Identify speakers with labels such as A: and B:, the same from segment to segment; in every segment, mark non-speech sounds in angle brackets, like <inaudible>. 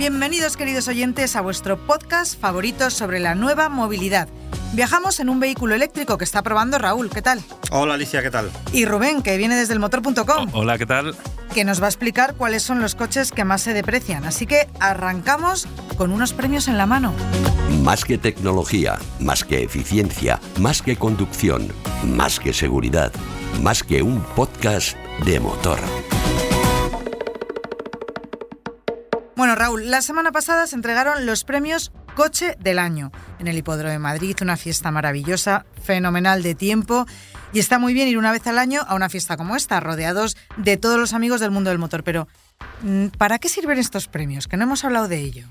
A: Bienvenidos queridos oyentes a vuestro podcast favorito sobre la nueva movilidad. Viajamos en un vehículo eléctrico que está probando Raúl, ¿qué tal?
B: Hola Alicia, ¿qué tal?
A: Y Rubén, que viene desde el motor.com.
C: Hola, ¿qué tal?
A: Que nos va a explicar cuáles son los coches que más se deprecian. Así que arrancamos con unos premios en la mano.
D: Más que tecnología, más que eficiencia, más que conducción, más que seguridad, más que un podcast de motor.
A: Bueno, Raúl, la semana pasada se entregaron los premios Coche del Año en el Hipódromo de Madrid, una fiesta maravillosa, fenomenal de tiempo. Y está muy bien ir una vez al año a una fiesta como esta, rodeados de todos los amigos del mundo del motor. Pero, mm, ¿para qué sirven estos premios? Que no hemos hablado de ello.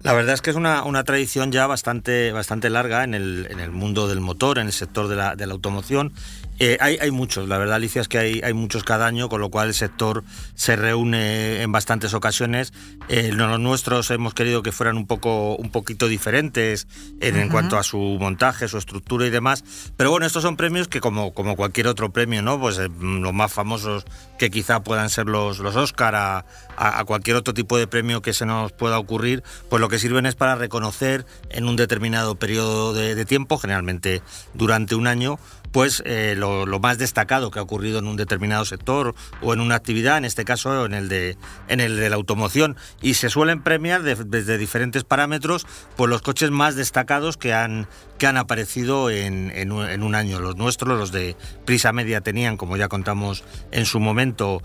B: La verdad es que es una, una tradición ya bastante, bastante larga en el, en el, mundo del motor, en el sector de la, de la automoción. Eh, hay, hay, muchos, la verdad, Alicia, es que hay, hay, muchos cada año, con lo cual el sector se reúne en bastantes ocasiones. Eh, los nuestros hemos querido que fueran un poco un poquito diferentes en, uh -huh. en, cuanto a su montaje, su estructura y demás. Pero bueno, estos son premios que, como, como cualquier otro premio, ¿no? Pues eh, los más famosos que quizá puedan ser los, los Oscar, a, a, a, cualquier otro tipo de premio que se nos pueda ocurrir, pues lo que sirven es para reconocer en un determinado periodo de, de tiempo, generalmente durante un año, pues eh, lo, más destacado que ha ocurrido en un determinado sector o en una actividad, en este caso en el de, en el de la automoción. Y se suelen premiar desde de diferentes parámetros pues los coches más destacados que han, que han aparecido en, en, un, año. Los nuestros, los de Prisa Media, tenían, como ya contamos en su momento,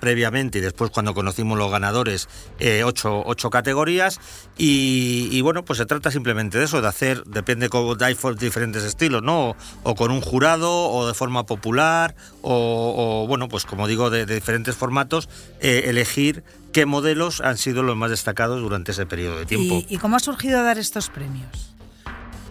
B: previamente y después cuando conocimos los ganadores, eh, ocho, ocho, categorías. Y, bueno, pues se trata simplemente de eso, de hacer, depende cómo hay diferentes estilos, ¿no? O, con un jurado o de forma popular o, o bueno pues como digo de, de diferentes formatos eh, elegir qué modelos han sido los más destacados durante ese periodo de tiempo.
A: ¿Y, y cómo ha surgido dar estos premios?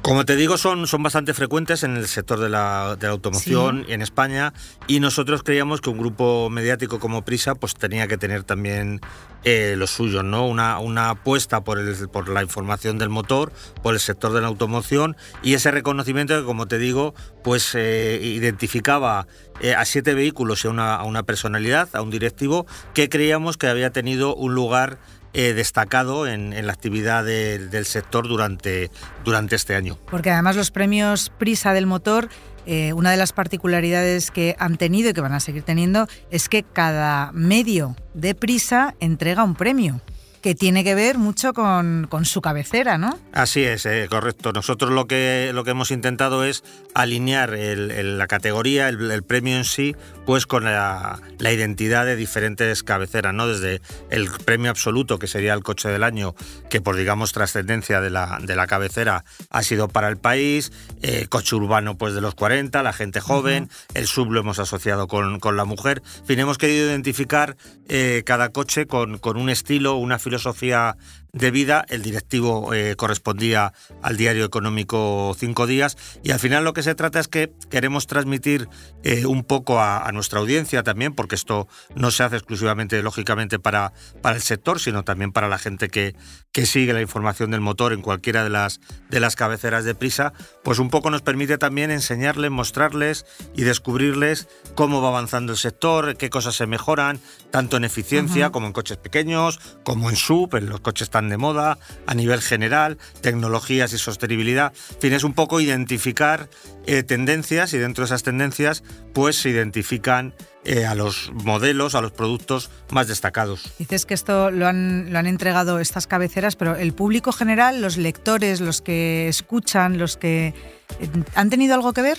B: Como te digo, son, son bastante frecuentes en el sector de la, de la automoción sí. en España y nosotros creíamos que un grupo mediático como Prisa pues tenía que tener también eh, lo suyo, ¿no? Una, una apuesta por, el, por la información del motor, por el sector de la automoción y ese reconocimiento que, como te digo, pues eh, identificaba eh, a siete vehículos y a una, a una personalidad, a un directivo, que creíamos que había tenido un lugar eh, destacado en, en, la actividad de, del sector durante, durante este año.
A: Porque además los premios Prisa del motor, eh, una de las particularidades que han tenido y que van a seguir teniendo es que cada medio de Prisa entrega un premio que tiene que ver mucho con, con su cabecera, ¿no?
B: Así es, eh, correcto. Nosotros lo que, lo que hemos intentado es alinear el, el, la categoría, el, el, premio en sí, pues con la, la, identidad de diferentes cabeceras, ¿no? Desde el premio absoluto, que sería el coche del año, que por, digamos, trascendencia de la, de la cabecera ha sido para el país, eh, coche urbano, pues de los 40, la gente joven, uh -huh. el sub lo hemos asociado con, con, la mujer. En fin, hemos querido identificar eh, cada coche con, con un estilo, una filosofía de vida, el directivo eh, correspondía al diario económico Cinco Días y al final lo que se trata es que queremos transmitir eh, un poco a, a, nuestra audiencia también, porque esto no se hace exclusivamente, lógicamente, para, para el sector, sino también para la gente que, que sigue la información del motor en cualquiera de las, de las cabeceras de prisa, pues un poco nos permite también enseñarles, mostrarles y descubrirles cómo va avanzando el sector, qué cosas se mejoran, tanto en eficiencia uh -huh. como en coches pequeños, como en sub, en los coches tan de moda, a nivel general, tecnologías y sostenibilidad. En fin, es un poco identificar eh, tendencias y dentro de esas tendencias pues se identifican eh, a los modelos, a los productos más destacados.
A: Dices que esto lo han, lo han entregado estas cabeceras, pero el público general, los lectores, los que escuchan, los que... Eh, ¿Han tenido algo que ver?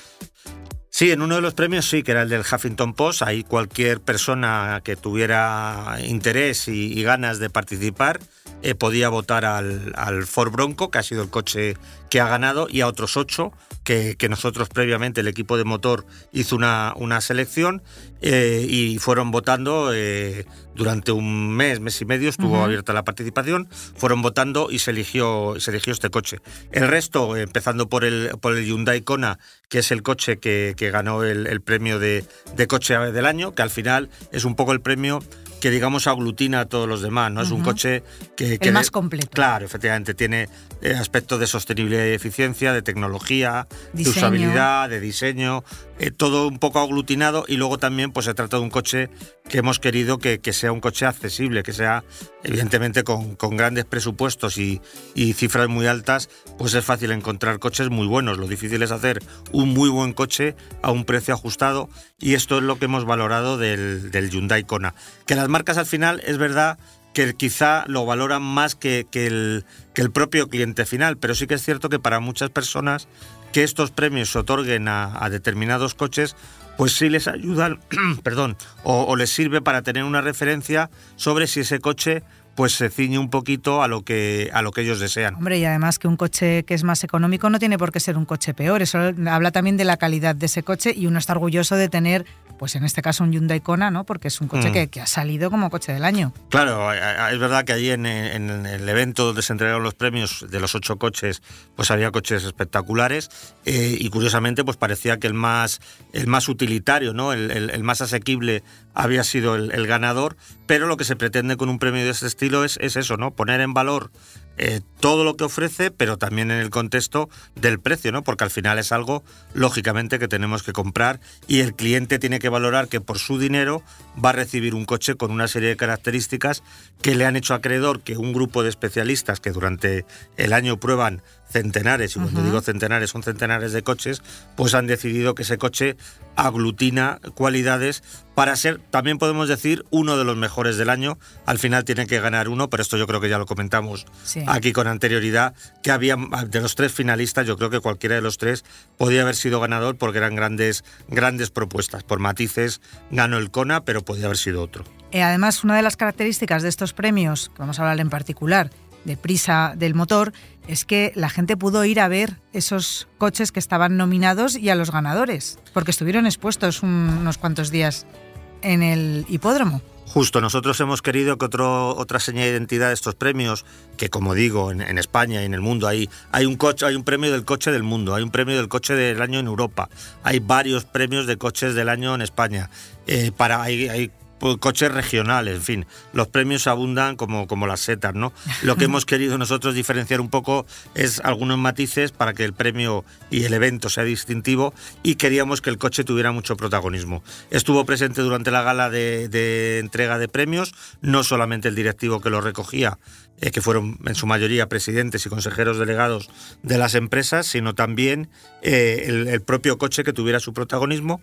B: Sí, en uno de los premios sí, que era el del Huffington Post. Ahí cualquier persona que tuviera interés y, y ganas de participar eh, podía votar al, al, Ford Bronco, que ha sido el coche que ha ganado, y a otros ocho que, nosotros previamente, el equipo de motor, hizo una, una selección eh, y fueron votando eh, durante un mes, mes y medio, estuvo abierta la participación, fueron votando y se eligió, se eligió este coche. El resto, empezando por el, por el Hyundai Kona, que es el coche que, ganó el, el premio de, de coche del año, que al final es un poco el premio que digamos aglutina a todos los demás, ¿no? Es un coche que...
A: El más completo.
B: Claro, efectivamente, tiene eh, aspectos de sostenibilidad y eficiencia, de tecnología, de usabilidad, de diseño, eh, todo un poco aglutinado y luego también pues se trata de un coche que hemos querido que, sea un coche accesible, que sea evidentemente con, grandes presupuestos y, cifras muy altas, pues es fácil encontrar coches muy buenos. Lo difícil es hacer un muy buen coche a un precio ajustado y esto es lo que hemos valorado del, del Hyundai Kona. Que las marcas al final es verdad que quizá lo valoran más que, el, que el propio cliente final, pero sí que es cierto que para muchas personas que estos premios se otorguen a, determinados coches, pues sí les ayudan, <clears throat> perdón, o, les sirve para tener una referencia sobre si ese coche pues se ciñe un poquito a lo que a lo que ellos desean.
A: Hombre, y además que un coche que es más económico no tiene por qué ser un coche peor, eso habla también de la calidad de ese coche y uno está orgulloso de tener pues en este caso un Hyundai Kona, ¿no? Porque es un coche mm. que, ha salido como coche del año.
B: Claro, es verdad que allí en, el evento donde se entregaron los premios de los ocho coches, pues había coches espectaculares eh, y curiosamente pues parecía que el más, el más utilitario, ¿no? El, más asequible había sido el, ganador, pero lo que se pretende con un premio de este estilo es, es eso, ¿no? Poner en valor eh, todo lo que ofrece, pero también en el contexto del precio, ¿no? Porque al final es algo, lógicamente, que tenemos que comprar y el cliente tiene que valorar que por su dinero va a recibir un coche con una serie de características que le han hecho acreedor que un grupo de especialistas que durante el año prueban centenares, y cuando digo centenares son centenares de coches, pues han decidido que ese coche aglutina cualidades para ser, también podemos decir, uno de los mejores del año. Al final tiene que ganar uno, pero esto yo creo que ya lo comentamos aquí con anterioridad, que había de los tres finalistas, yo creo que cualquiera de los tres podía haber sido ganador porque eran grandes, grandes propuestas. Por matices ganó el Kona, pero podía haber sido otro.
A: Eh, además, una de las características de estos premios, que vamos a hablar en particular, de prisa del motor, es que la gente pudo ir a ver esos coches que estaban nominados y a los ganadores, porque estuvieron expuestos unos cuantos días en el hipódromo.
B: Justo, nosotros hemos querido que otro, otra señal de identidad de estos premios, que como digo, en, España y en el mundo hay, hay, un coche, hay un premio del coche del mundo, hay un premio del coche del año en Europa, hay varios premios de coches del año en España. Eh, para, hay pues, coches regionales, en fin, los premios abundan como, como las setas, ¿no? Lo que <laughs> hemos querido nosotros diferenciar un poco es algunos matices para que el premio y el evento sea distintivo y queríamos que el coche tuviera mucho protagonismo. Estuvo presente durante la gala de, de entrega de premios, no solamente el directivo que lo recogía, eh, que fueron en su mayoría presidentes y consejeros delegados de las empresas, sino también eh, el, propio coche que tuviera su protagonismo.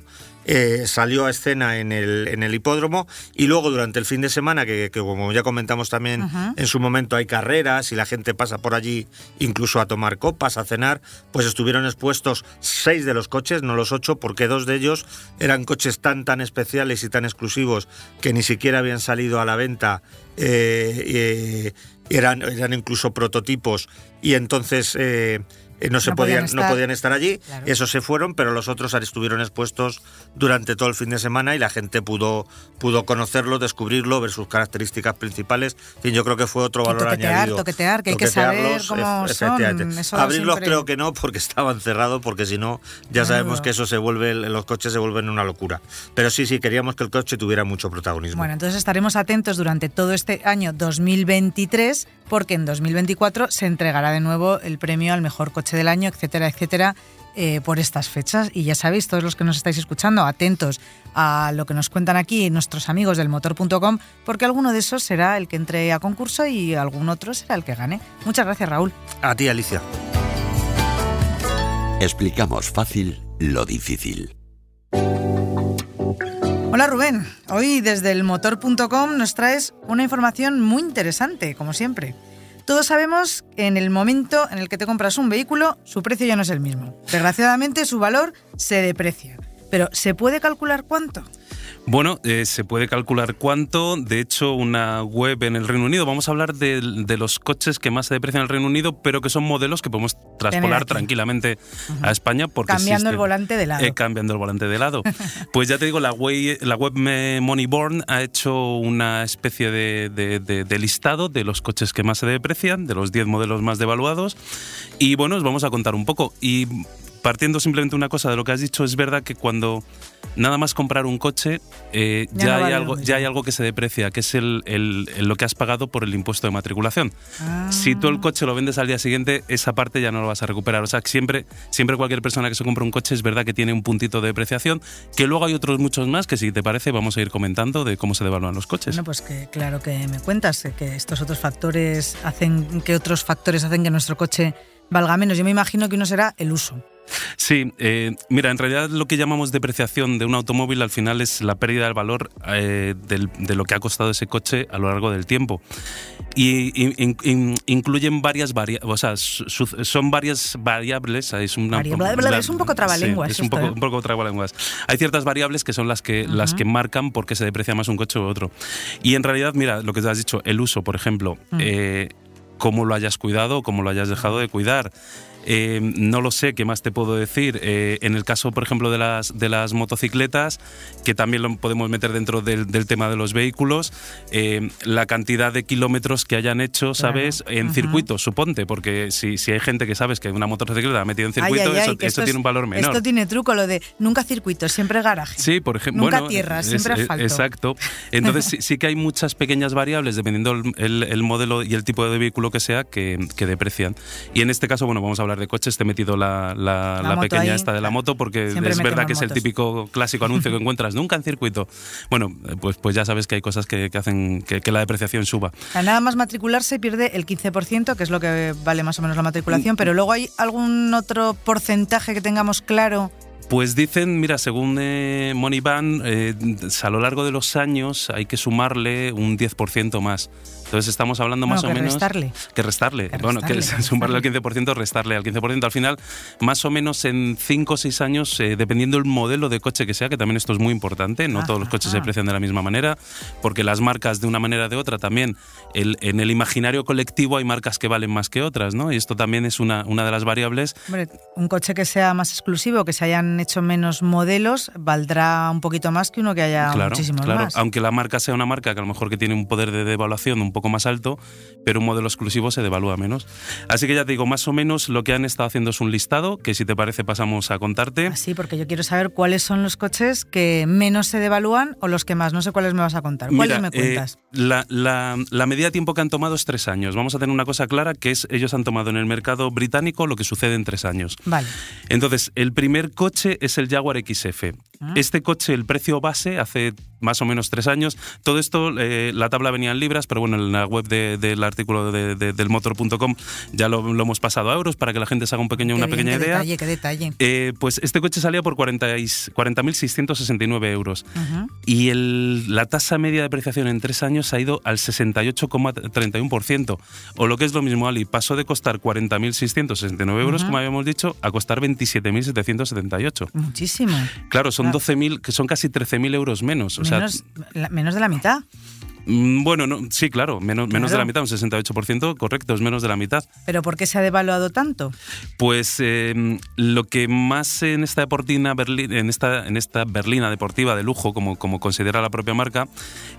B: Eh, salió a escena en el, en el hipódromo y luego durante el fin de semana, que, como ya comentamos también en su momento hay carreras y la gente pasa por allí incluso a tomar copas, a cenar, pues estuvieron expuestos seis de los coches, no los ocho, porque dos de ellos eran coches tan tan especiales y tan exclusivos que ni siquiera habían salido a la venta eran, eran incluso prototipos. Y entonces eh, eh, no, se podían, estar. no podían estar allí. Esos se fueron, pero los otros estuvieron expuestos durante todo el fin de semana y la gente pudo, pudo conocerlo, descubrirlo, ver sus características principales. En yo creo que fue otro valor añadido.
A: Toquetear, que hay que saber cómo son.
B: Abrirlos creo que no, porque <laughs> estaban cerrados, porque si no, ya sabemos que eso se vuelve, los coches se vuelven una locura. Pero sí, sí, queríamos que el coche tuviera mucho protagonismo.
A: Bueno, entonces estaremos atentos durante todo este año 2023, porque en 2024 se entregará de nuevo el premio al mejor coche del año, etcétera, etcétera, eh, por estas fechas. Y ya sabéis, todos los que nos estáis escuchando, atentos a lo que nos cuentan aquí nuestros amigos del motor.com, porque alguno de esos será el que entre a concurso y algún otro será el que gane. Muchas gracias, Raúl.
B: A ti, Alicia.
D: Explicamos fácil lo difícil.
A: Hola Rubén, hoy desde el motor.com nos traes una información muy interesante, como siempre. Todos sabemos que en el momento en el que te compras un vehículo, su precio ya no es el mismo. Desgraciadamente, su valor se deprecia. Pero ¿se puede calcular cuánto?
C: Bueno, eh, se puede calcular cuánto. De hecho, una web en el Reino Unido, vamos a hablar de, los coches que más se deprecian en el Reino Unido, pero que son modelos que podemos traspolar tranquilamente a España. Porque
A: cambiando el volante de lado.
C: Eh, cambiando el volante de lado. <laughs> pues ya te digo, la web, la web Moneyborn ha hecho una especie de, listado de los coches que más se deprecian, de los 10 modelos más devaluados. Y bueno, os vamos a contar un poco. Y partiendo simplemente una cosa de lo que has dicho, es verdad que cuando nada más comprar un coche, eh, ya, hay algo, ya hay algo que se deprecia, que es el, lo que has pagado por el impuesto de matriculación. Ah. Si tú el coche lo vendes al día siguiente, esa parte ya no lo vas a recuperar. O sea, siempre, siempre cualquier persona que se compra un coche es verdad que tiene un puntito de depreciación, que luego hay otros muchos más que si te parece vamos a ir comentando de cómo se devalúan los coches.
A: Bueno, pues que claro que me cuentas que estos otros factores hacen, que otros factores hacen que nuestro coche valga menos. Yo me imagino que uno será el uso.
C: Sí, eh, mira, en realidad lo que llamamos depreciación de un automóvil al final es la pérdida del valor eh, de lo que ha costado ese coche a lo largo del tiempo. Y, incluyen varias variables, o sea, son varias variables.
A: Es, una, es un poco trabalenguas.
C: es un poco,
A: ¿eh?
C: un poco trabalenguas. Hay ciertas variables que son las que, las que marcan por qué se deprecia más un coche u otro. Y en realidad, mira, lo que te has dicho, el uso, por ejemplo, mm. cómo lo hayas cuidado, cómo lo hayas dejado de cuidar. Eh, no lo sé, ¿qué más te puedo decir? Eh, en el caso, por ejemplo, de las, de las motocicletas, que también lo podemos meter dentro del, tema de los vehículos, eh, la cantidad de kilómetros que hayan hecho, ¿sabes? En circuito, suponte, porque si, si hay gente que sabes que una motocicleta ha metido en circuito, eso, tiene un valor menor.
A: Esto tiene truco, lo de nunca circuito, siempre garaje.
C: Sí, por ejemplo.
A: Nunca tierra, siempre asfalto.
C: Exacto. Entonces <laughs> sí, que hay muchas pequeñas variables, dependiendo el, modelo y el tipo de vehículo que sea, que, que deprecian. Y en este caso, bueno, vamos a hablar de coches, te he metido la, la, pequeña esta de la moto porque es verdad que es el típico clásico anuncio que <laughs> encuentras nunca en circuito. Bueno, pues, pues ya sabes que hay cosas que, hacen que, la depreciación suba.
A: nada más matricularse pierde el 15%, que es lo que vale más o menos la matriculación, mm. pero luego hay algún otro porcentaje que tengamos claro
C: pues dicen, mira, según eh, Moneyban, eh, a lo largo de los años hay que sumarle un 10% más. Entonces estamos hablando más
A: o
C: menos...
A: Restarle.
C: Que restarle. bueno, que <laughs> sumarle al 15%, restarle al 15%. Al final, más o menos en 5 o 6 años, eh, dependiendo del modelo de coche que sea, que también esto es muy importante, no todos los coches se aprecian de la misma manera, porque las marcas de una manera o de otra también, el, en el imaginario colectivo hay marcas que valen más que otras, ¿no? Y esto también es una, una de las variables.
A: Hombre, un coche que sea más exclusivo, que se hayan hecho menos modelos, valdrá un poquito más que uno que haya
C: claro,
A: muchísimos
C: claro.
A: más.
C: Aunque la marca sea una marca que a lo mejor que tiene un poder de devaluación un poco más alto, pero un modelo exclusivo se devalúa menos. Así que ya te digo, más o menos lo que han estado haciendo es un listado, que si te parece pasamos a contarte.
A: Sí, porque yo quiero saber cuáles son los coches que menos se devalúan o los que más. No sé cuáles me vas a contar. ¿Cuáles me cuentas?
C: Eh, la, la, medida de tiempo que han tomado es tres años. Vamos a tener una cosa clara, que es ellos han tomado en el mercado británico lo que sucede en tres años.
A: Vale.
C: Entonces, el primer coche es el Jaguar XF. Ah. Este coche, el precio base, hace más o menos tres años. Todo esto, eh, la tabla venía en libras, pero bueno, en la web del artículo de, del motor.com ya lo, hemos pasado a euros para que la gente se haga un pequeño, una pequeña idea.
A: Detalle, qué detalle.
C: Eh, pues este coche salía por 40.669 euros. Y el, la tasa media de depreciación en tres años ha ido al 68,31%. O lo que es lo mismo, Ali, pasó de costar 40.669 euros, como habíamos dicho, a costar 27.778.
A: Muchísimo.
C: Claro, son 12.000, que son casi 13.000 euros menos.
A: menos de la mitad.
C: Mm, bueno, no, sí, claro, menos, menos de la mitad, un 68%, correcto, es menos de la mitad.
A: ¿Pero por qué se ha devaluado tanto?
C: Pues em, lo que más en esta deportina en esta, en esta berlina deportiva de lujo, como, como considera la propia marca,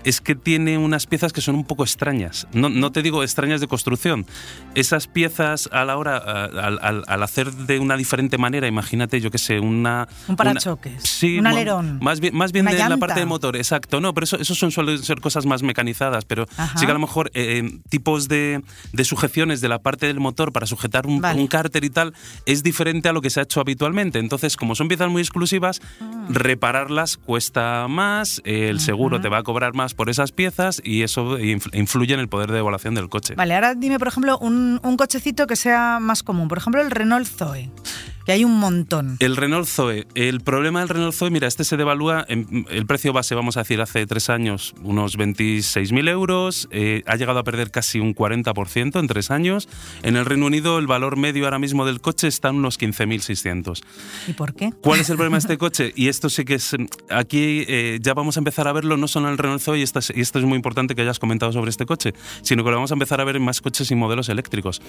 C: es que tiene unas piezas que son un poco extrañas. No, no te digo extrañas de construcción. Esas piezas a la hora, al, al, hacer de una diferente manera, imagínate, yo qué sé, una...
A: Un parachoques, sí, un alerón.
C: Más bien, más bien de la parte del motor, exacto. No, pero eso, eso son, suelen ser cosas más mecánicas pero sí que a lo mejor eh, eh, tipos de, sujeciones de la parte del motor para sujetar un, cárter y tal es diferente a lo que se ha hecho habitualmente. Entonces, como son piezas muy exclusivas, ah. repararlas cuesta más, el seguro te va a cobrar más por esas piezas y eso influye en el poder de evaluación del coche.
A: Vale, ahora dime, por ejemplo, un, un cochecito que sea más común, por ejemplo, el Renault Zoe. Hay un montón.
C: El Renault Zoe. El problema del Renault Zoe, mira, este se devalúa, en, el precio base, vamos a decir, hace tres años, unos 26.000 euros, eh, ha llegado a perder casi un 40% en tres años. En el Reino Unido el valor medio ahora mismo del coche está en unos 15.600.
A: ¿Y por qué?
C: ¿Cuál es el problema de este <laughs> coche? Y esto sí que es, aquí eh, ya vamos a empezar a verlo no solo en el Renault Zoe, y esto, es, y esto es muy importante que hayas comentado sobre este coche, sino que lo vamos a empezar a ver en más coches y modelos eléctricos.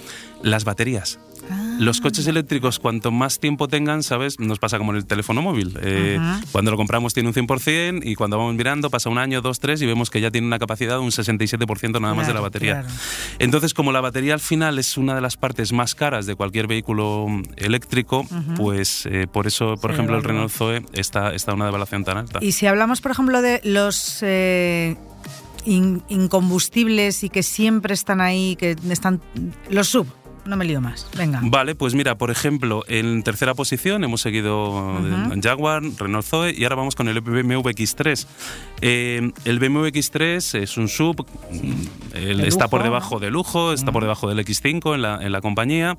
C: Las baterías.
A: Ah.
C: Los coches eléctricos, cuanto más tiempo tengan, ¿sabes? Nos pasa como en el teléfono móvil. Eh, cuando lo compramos tiene un 100% y cuando vamos mirando pasa un año, dos, tres y vemos que ya tiene una capacidad de un 67% nada más de la batería. Entonces, como la batería al final es una de las partes más caras de cualquier vehículo eléctrico, pues eh, por eso, por ejemplo, el Renault Zoe está, está una devaluación tan alta.
A: Y si hablamos, por ejemplo, de los... Eh, incombustibles y que siempre están ahí, que están los sub, no me lío más. Venga.
C: Vale, pues mira, por ejemplo, en tercera posición hemos seguido Jaguar, Renault Zoe y ahora vamos con el BMW X3. Eh, el BMW X3 es un sub, mm, está por debajo de lujo, está por debajo del X5 en la, en la compañía.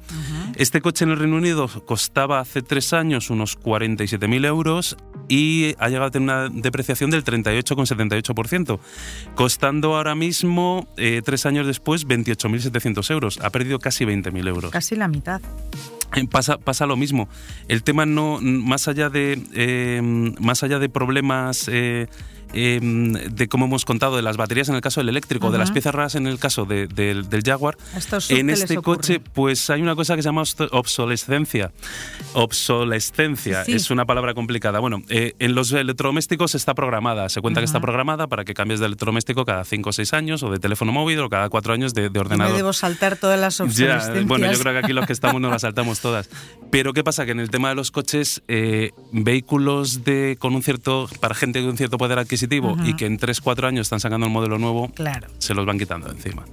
C: Este coche en el Reino Unido costaba hace tres años unos 47.000 euros y ha llegado a tener una depreciación del 38,78%, costando ahora mismo, eh, tres años después, 28.700 euros. Ha perdido casi 20.000 euros.
A: Casi la mitad.
C: Eh, pasa, pasa lo mismo. El tema no, más allá de, eh, más allá de problemas Em, de cómo hemos contado de las baterías en el caso del eléctrico, de las piezas raras en el caso del Jaguar, en este coche pues hay una cosa que se llama obsolescencia. Obsolescencia es una palabra complicada. Bueno, eh, en los electrodomésticos está programada, se cuenta que está programada para que cambies de electrodoméstico cada 5 o 6 años o de teléfono móvil o cada 4 años de, ordenador.
A: me debo saltar todas las obsolescencias.
C: bueno, yo creo que aquí los que estamos no las saltamos todas. Pero ¿qué pasa? Que en el tema de los coches, eh, vehículos de, con un cierto, para gente con un cierto poder adquisitivo, y que en 3-4 años están sacando el modelo nuevo,
A: claro.
C: se los van quitando encima.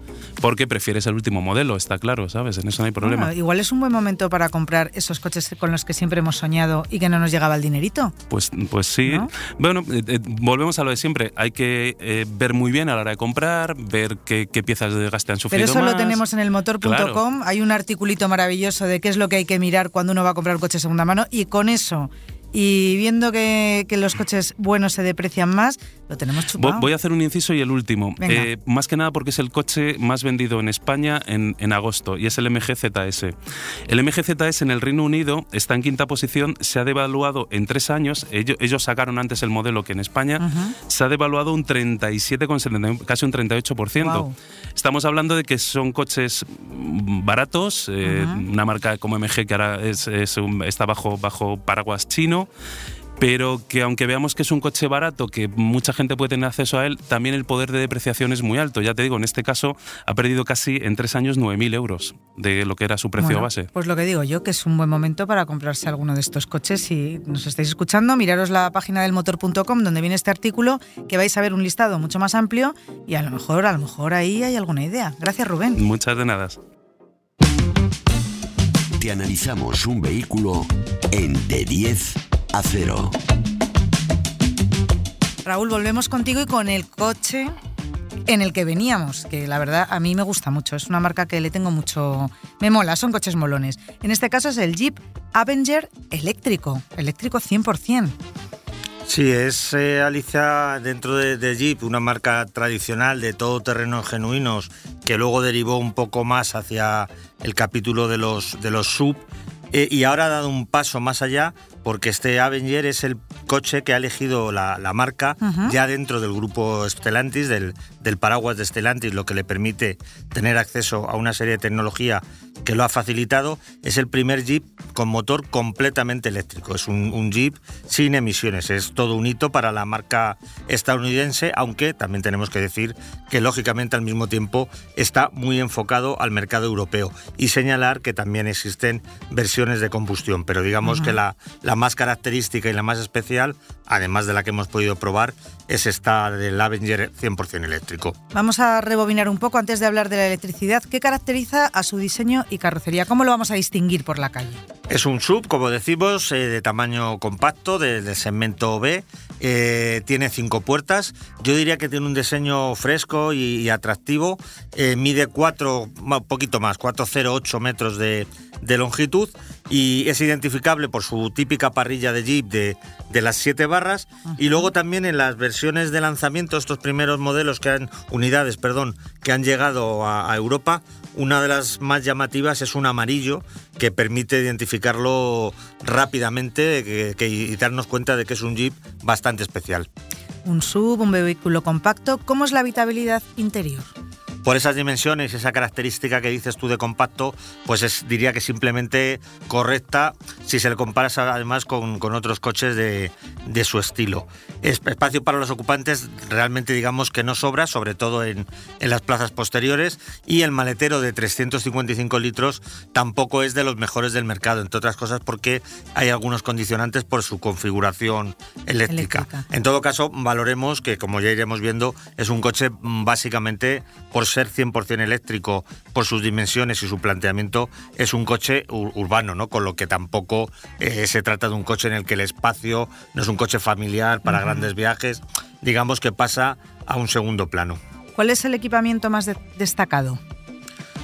C: Porque prefieres el último modelo, está claro, ¿sabes? En eso no hay problema.
A: igual es un buen momento para comprar esos coches con los que siempre hemos soñado y que no nos llegaba el dinerito.
C: Pues, pues sí. Bueno, eh, eh, volvemos a lo de siempre. Hay que eh, ver muy bien a la hora de comprar, ver qué, piezas de gaste han sufrido
A: Pero eso
C: lo
A: tenemos en el motor.com. Hay un articulito maravilloso de qué es lo que hay que mirar cuando uno va a comprar un coche de segunda mano y con eso y viendo que, los coches buenos se deprecian más, lo tenemos chupado.
C: Voy a hacer un inciso y el último. Eh, más que nada porque es el coche más vendido en España en, agosto y es el MG ZS. El MG ZS en el Reino Unido está en quinta posición, se ha devaluado en tres años. Ellos, ellos sacaron antes el modelo que en España. Se ha devaluado un 37,70, casi un 38%. Estamos hablando de que son coches baratos, eh, una marca como MG que ahora es, está bajo, bajo paraguas chino pero que aunque veamos que es un coche barato, que mucha gente puede tener acceso a él, también el poder de depreciación es muy alto. Ya te digo, en este caso ha perdido casi en tres años 9.000 euros de lo que era su precio base.
A: Pues lo que digo yo, que es un buen momento para comprarse alguno de estos coches. Si nos estáis escuchando, miraros la página del motor.com donde viene este artículo, que vais a ver un listado mucho más amplio y a lo mejor, a lo mejor ahí hay alguna idea. Gracias, Rubén.
C: Muchas de nada.
D: Te analizamos un vehículo en de 10 a cero.
A: Raúl, volvemos contigo y con el coche en el que veníamos, que la verdad a mí me gusta mucho, es una marca que le tengo mucho... Me mola, son coches molones. En este caso es el Jeep Avenger eléctrico, eléctrico 100%.
B: Sí, es eh, Alicia dentro de, Jeep, una marca tradicional de todoterrenos genuinos que luego derivó un poco más hacia el capítulo de los, de los sub eh, y ahora ha dado un paso más allá porque este Avenger es el coche que ha elegido la, marca ya dentro del grupo Stellantis, del, del, paraguas de Stellantis, lo que le permite tener acceso a una serie de tecnología que lo ha facilitado. Es el primer Jeep con motor completamente eléctrico. Es un, Jeep sin emisiones. Es todo un hito para la marca estadounidense, aunque también tenemos que decir que lógicamente al mismo tiempo está muy enfocado al mercado europeo y señalar que también existen versiones de combustión, pero digamos que la, la más característica y la más especial, además de la que hemos podido probar, es esta del Avenger 100% eléctrico.
A: Vamos a rebobinar un poco antes de hablar de la electricidad. ¿Qué caracteriza a su diseño y carrocería? ¿Cómo lo vamos a distinguir por la calle?
B: Es un sub, como decimos, eh, de tamaño compacto, del segmento B. Eh, tiene cinco puertas. Yo diría que tiene un diseño fresco y, atractivo. Eh, mide 4, un poquito más, 4,08 metros de, de longitud y es identificable por su típica parrilla de Jeep de, de las siete barras y luego también en las versiones de lanzamiento, estos primeros modelos que han, unidades, perdón, que han llegado a, a Europa, una de las más llamativas es un amarillo que permite identificarlo rápidamente que- que- y darnos cuenta de que es un Jeep bastante especial.
A: Un sub, un vehículo compacto. ¿Cómo es la habitabilidad interior?
B: Por esas dimensiones, esa característica que dices tú de compacto, pues es, diría que simplemente correcta si se le comparas además con, con otros coches de, de su estilo. Es- Espacio para los ocupantes realmente digamos que no sobra, sobre todo en, en las plazas posteriores, y el maletero de 355 litros tampoco es de los mejores del mercado, entre otras cosas porque hay algunos condicionantes por su configuración eléctrica.
A: Eléctrica.
B: En todo caso, valoremos que, como ya iremos viendo, es un coche mm, básicamente, por ser 100% eléctrico, por sus dimensiones y su planteamiento, es un coche ur- urbano, ¿no? Con lo que tampoco eh, se trata de un coche en el que el espacio no es un coche familiar para grandes viajes, digamos que pasa a un segundo plano.
A: ¿Cuál es el equipamiento más de- destacado?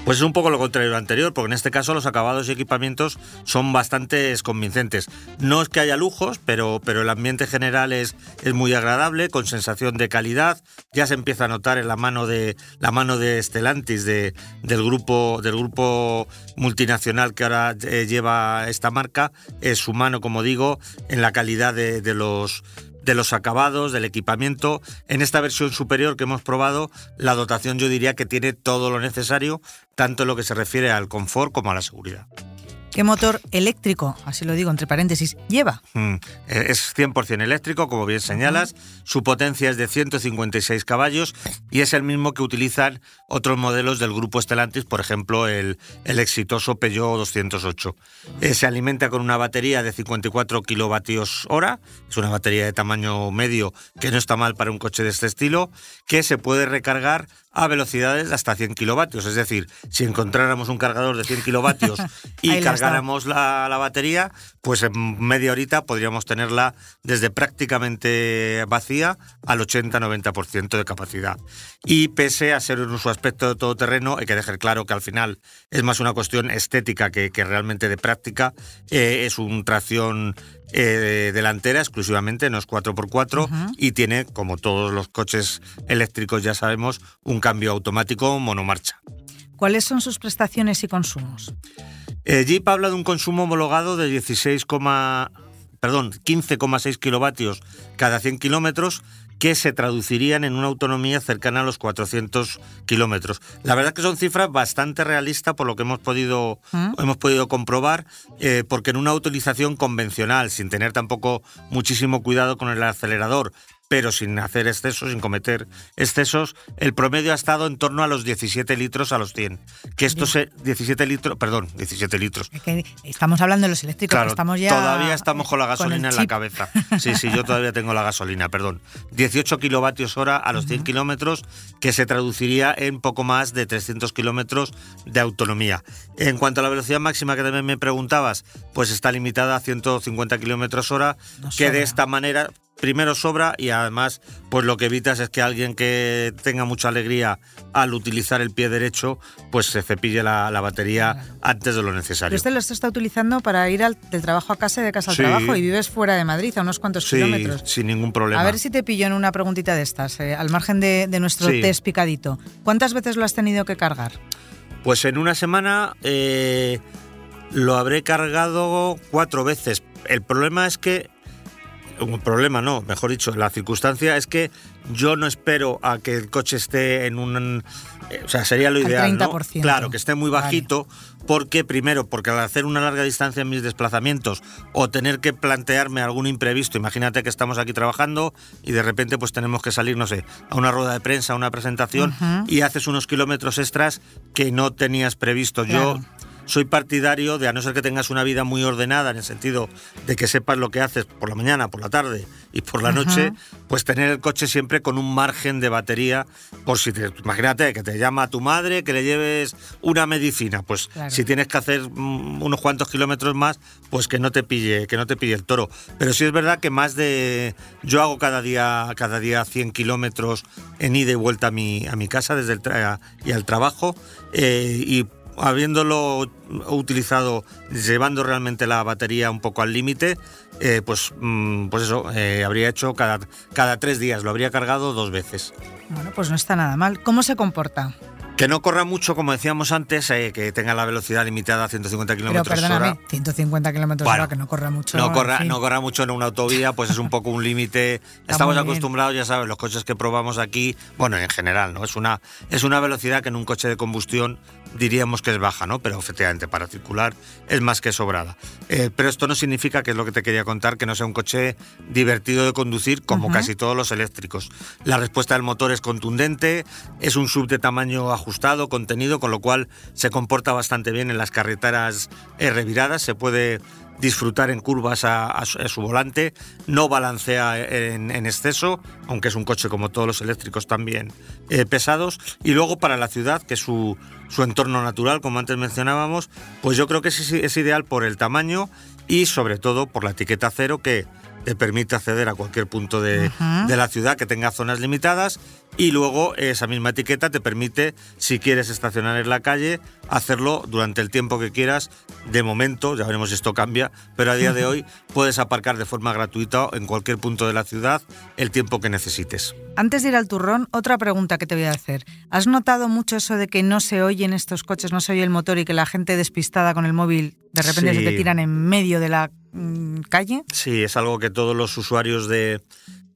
B: Pues es un poco lo contrario lo anterior, porque en este caso los acabados y equipamientos son bastante convincentes. No es que haya lujos, pero, pero el ambiente general es, es muy agradable, con sensación de calidad. Ya se empieza a notar en la mano de la mano de Stellantis, de, del grupo del grupo multinacional que ahora eh, lleva esta marca, es su mano, como digo, en la calidad de los de los acabados, del equipamiento. En esta versión superior que hemos probado, la dotación yo diría que tiene todo lo necesario, tanto en lo que se refiere al confort como a la seguridad.
A: ¿Qué motor eléctrico, así lo digo entre paréntesis, lleva?
B: Mm, eh, Es 100% eléctrico, como bien señalas. Su potencia es de 156 caballos y es el mismo que utilizan otros modelos del grupo Stellantis, por ejemplo, el, el exitoso Peugeot 208. Eh, se alimenta con una batería de 54 kilovatios hora. Es una batería de tamaño medio que no está mal para un coche de este estilo, que se puede recargar a velocidades de hasta 100 kilovatios. Es decir, si encontráramos un cargador de 100 kilovatios <laughs> y cargáramos la, la batería, pues en media horita podríamos tenerla desde prácticamente vacía al 80-90% de capacidad. Y pese a ser en su aspecto de todoterreno, hay que dejar claro que al final es más una cuestión estética que, que realmente de práctica. Eh, es un tracción eh, delantera exclusivamente, no es 4x4 y tiene, como todos los coches eléctricos ya sabemos, un cambio automático monomarcha.
A: ¿Cuáles son sus prestaciones y consumos?
B: Eh, Jeep habla de un consumo homologado de 16, perdón, 15,6 kilovatios cada 100 kilómetros que se traducirían en una autonomía cercana a los 400 kilómetros. La verdad es que son cifras bastante realistas por lo que hemos podido,
A: ¿Mm?
B: hemos podido comprobar, eh, porque en una utilización convencional, sin tener tampoco muchísimo cuidado con el acelerador, pero sin hacer excesos, sin cometer excesos, el promedio ha estado en torno a los 17 litros a los 100. Que esto se... 17 litros, perdón, 17 litros.
A: Es que estamos hablando de los eléctricos, que
B: Claro,
A: estamos ya
B: todavía estamos con la gasolina en la cabeza. Sí, sí, yo todavía tengo la gasolina, perdón. 18 kilovatios hora a los 100 kilómetros, que se traduciría en poco más de 300 kilómetros de autonomía. En cuanto a la velocidad máxima que también me preguntabas, pues está limitada a 150 kilómetros hora,
A: No
B: que de
A: sobra.
B: esta manera primero sobra y además pues lo que evitas es que alguien que tenga mucha alegría al utilizar el pie derecho pues se cepille la, la batería antes de lo necesario.
A: este lo está utilizando para ir al- del trabajo a casa y de casa al
B: Sí.
A: trabajo y vives fuera de Madrid, a unos cuantos
B: Sí,
A: kilómetros.
B: sin ningún problema.
A: A ver si te pillo en una preguntita de estas, eh, al margen de, de nuestro
B: Sí.
A: test picadito. ¿Cuántas veces lo has tenido que cargar?
B: Pues en una semana eh, lo habré cargado cuatro veces. El problema es que. Un problema no, mejor dicho, la circunstancia es que yo no espero a que el coche esté en un. eh, o sea, sería lo
A: Al
B: ideal. ¿no?
A: 30%.
B: Claro, que esté muy
A: Vale.
B: bajito, porque primero, porque al hacer una larga distancia en mis desplazamientos o tener que plantearme algún imprevisto, imagínate que estamos aquí trabajando y de repente pues tenemos que salir, no sé, a una rueda de prensa, a una presentación y haces unos kilómetros extras que no tenías previsto. Yo. Soy partidario de, a no ser que tengas una vida muy ordenada, en el sentido de que sepas lo que haces por la mañana, por la tarde y por la
A: Ajá.
B: noche, pues tener el coche siempre con un margen de batería, por si te, imagínate que te llama tu madre, que le lleves una medicina, pues
A: Claro.
B: si tienes que hacer mm, unos cuantos kilómetros más, pues que no te pille, que no te pille el toro. Pero sí es verdad que más de, yo hago cada día, cada día 100 kilómetros en ida y vuelta a mi, a mi casa desde el tra- y al trabajo eh, y habiéndolo utilizado, llevando realmente la batería un poco al límite, eh, pues, mm, pues eso, eh, habría hecho cada, cada tres días, lo habría cargado dos veces.
A: Bueno, pues no está nada mal. ¿Cómo se comporta?
B: Que no corra mucho, como decíamos antes, eh, que tenga la velocidad limitada a 150 kilómetros
A: perdóname,
B: hora.
A: 150 kilómetros
B: Bueno,
A: hora, que no corra mucho.
B: No
A: en
B: corra, no corra mucho en una autovía, pues es un poco un límite. <laughs> Estamos acostumbrados, ya sabes, los coches que probamos aquí, bueno, en general, ¿no? Es una, es una velocidad que en un coche de combustión diríamos que es baja, ¿no? Pero efectivamente para circular es más que sobrada. Eh, pero esto no significa, que es lo que te quería contar, que no sea un coche divertido de conducir como casi todos los eléctricos. La respuesta del motor es contundente, es un sub de tamaño ajustado, contenido, con lo cual se comporta bastante bien en las carreteras eh, reviradas, se puede disfrutar en curvas a, a su, a su volante, no balancea en, en exceso, aunque es un coche como todos los eléctricos también eh, pesados, y luego para la ciudad, que es su, su entorno natural, como antes mencionábamos, pues yo creo que es, es ideal por el tamaño y sobre todo por la etiqueta cero que te permite acceder a cualquier punto de, de la ciudad que tenga zonas limitadas y luego esa misma etiqueta te permite, si quieres estacionar en la calle, hacerlo durante el tiempo que quieras. De momento, ya veremos si esto cambia, pero a día de <laughs> hoy puedes aparcar de forma gratuita en cualquier punto de la ciudad el tiempo que necesites.
A: Antes de ir al turrón, otra pregunta que te voy a hacer. ¿Has notado mucho eso de que no se oye en estos coches, no se oye el motor y que la gente despistada con el móvil de repente
B: Sí.
A: se te tiran en medio de la mm, calle?
B: Sí, es algo que todos los usuarios de,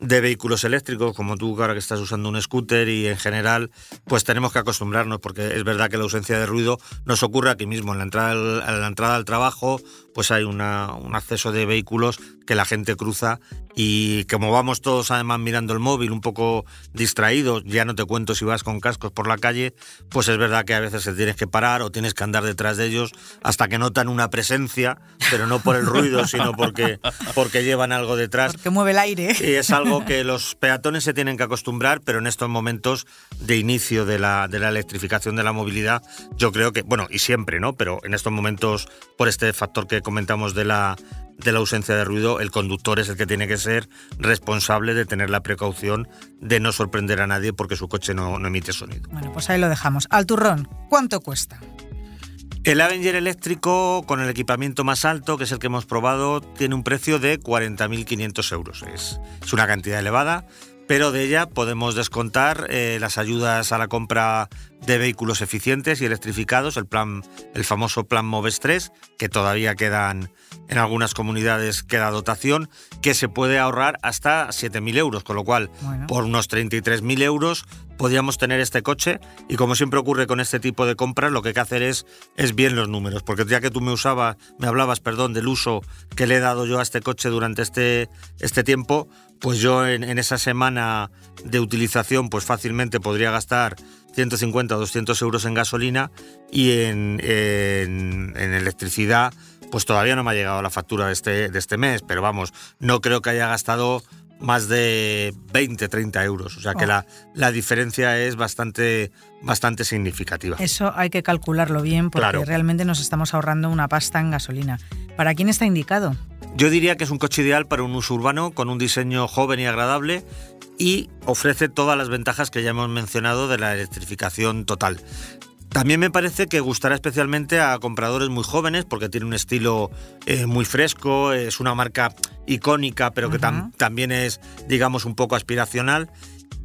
B: de vehículos eléctricos, como tú ahora que estás usando un scooter y en general, pues tenemos que acostumbrarnos porque es verdad que la ausencia de ruido nos ocurre aquí mismo. En la entrada a la entrada al trabajo, pues hay una- un acceso de vehículos que la gente cruza y como vamos todos además mirando el móvil un poco distraídos, ya no te cuento si vas con cascos por la calle, pues es verdad que a veces te tienes que parar o tienes que andar detrás de ellos hasta que notan una presencia, pero no por el ruido, sino porque, porque llevan algo detrás.
A: Porque mueve el aire.
B: Y es algo que los peatones se tienen que acostumbrar, pero en estos momentos de inicio de la, de la electrificación de la movilidad, yo creo que, bueno, y siempre, ¿no? Pero en estos momentos, por este factor que comentamos de la, de la ausencia de ruido, el conductor es el que tiene que ser responsable de tener la precaución de no sorprender a nadie porque su coche no, no emite sonido.
A: Bueno, pues ahí lo dejamos. Al turrón, ¿cuánto cuesta?
B: El Avenger eléctrico con el equipamiento más alto, que es el que hemos probado, tiene un precio de 40.500 euros. Es, es una cantidad elevada, pero de ella podemos descontar eh, las ayudas a la compra de vehículos eficientes y electrificados, el, plan, el famoso plan Moves 3, que todavía quedan en algunas comunidades, queda dotación, que se puede ahorrar hasta 7.000 euros, con lo cual
A: Bueno.
B: por unos 33.000 euros podríamos tener este coche y como siempre ocurre con este tipo de compras lo que hay que hacer es, es bien los números porque ya que tú me usabas me hablabas perdón del uso que le he dado yo a este coche durante este, este tiempo pues yo en, esa semana de utilización pues fácilmente podría gastar 150 o 200 euros en gasolina y en, electricidad pues todavía no me ha llegado la factura de este, de este mes pero vamos no creo que haya gastado más de 20, 30 euros. O sea que
A: Oh.
B: la, la diferencia es bastante, bastante significativa.
A: Eso hay que calcularlo bien porque
B: Claro.
A: realmente nos estamos ahorrando una pasta en gasolina. ¿Para quién está indicado?
B: Yo diría que es un coche ideal para un uso urbano con un diseño joven y agradable y ofrece todas las ventajas que ya hemos mencionado de la electrificación total. También me parece que gustará especialmente a compradores muy jóvenes porque tiene un estilo eh, muy fresco, es una marca icónica pero que tam- también es, digamos, un poco aspiracional.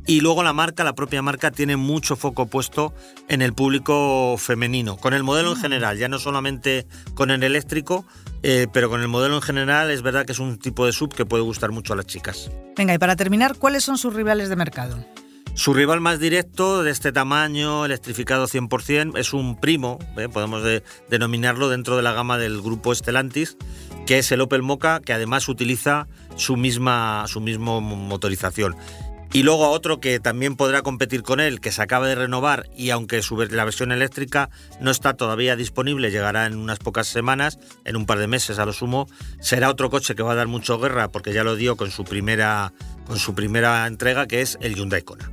B: Y luego la marca, la propia marca, tiene mucho foco puesto en el público femenino, con el modelo en general, ya no solamente con el eléctrico, eh, pero con el modelo en general es verdad que es un tipo de sub que puede gustar mucho a las chicas.
A: Venga, y para terminar, ¿cuáles son sus rivales de mercado?
B: Su rival más directo, de este tamaño, electrificado 100%, es un primo, ¿eh? podemos de- denominarlo dentro de la gama del grupo Stellantis, que es el Opel Mocha, que además utiliza su misma su motorización. Y luego otro que también podrá competir con él, que se acaba de renovar y aunque la versión eléctrica no está todavía disponible, llegará en unas pocas semanas, en un par de meses a lo sumo, será otro coche que va a dar mucho guerra porque ya lo dio con su primera, con su primera entrega, que es el Hyundai Kona.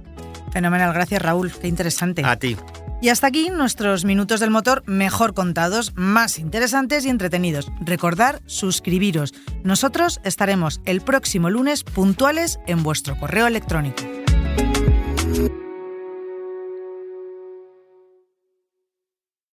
A: Fenomenal, gracias Raúl, qué interesante.
B: A ti.
A: Y hasta aquí nuestros minutos del motor mejor contados, más interesantes y entretenidos. Recordar suscribiros. Nosotros estaremos el próximo lunes puntuales en vuestro correo electrónico.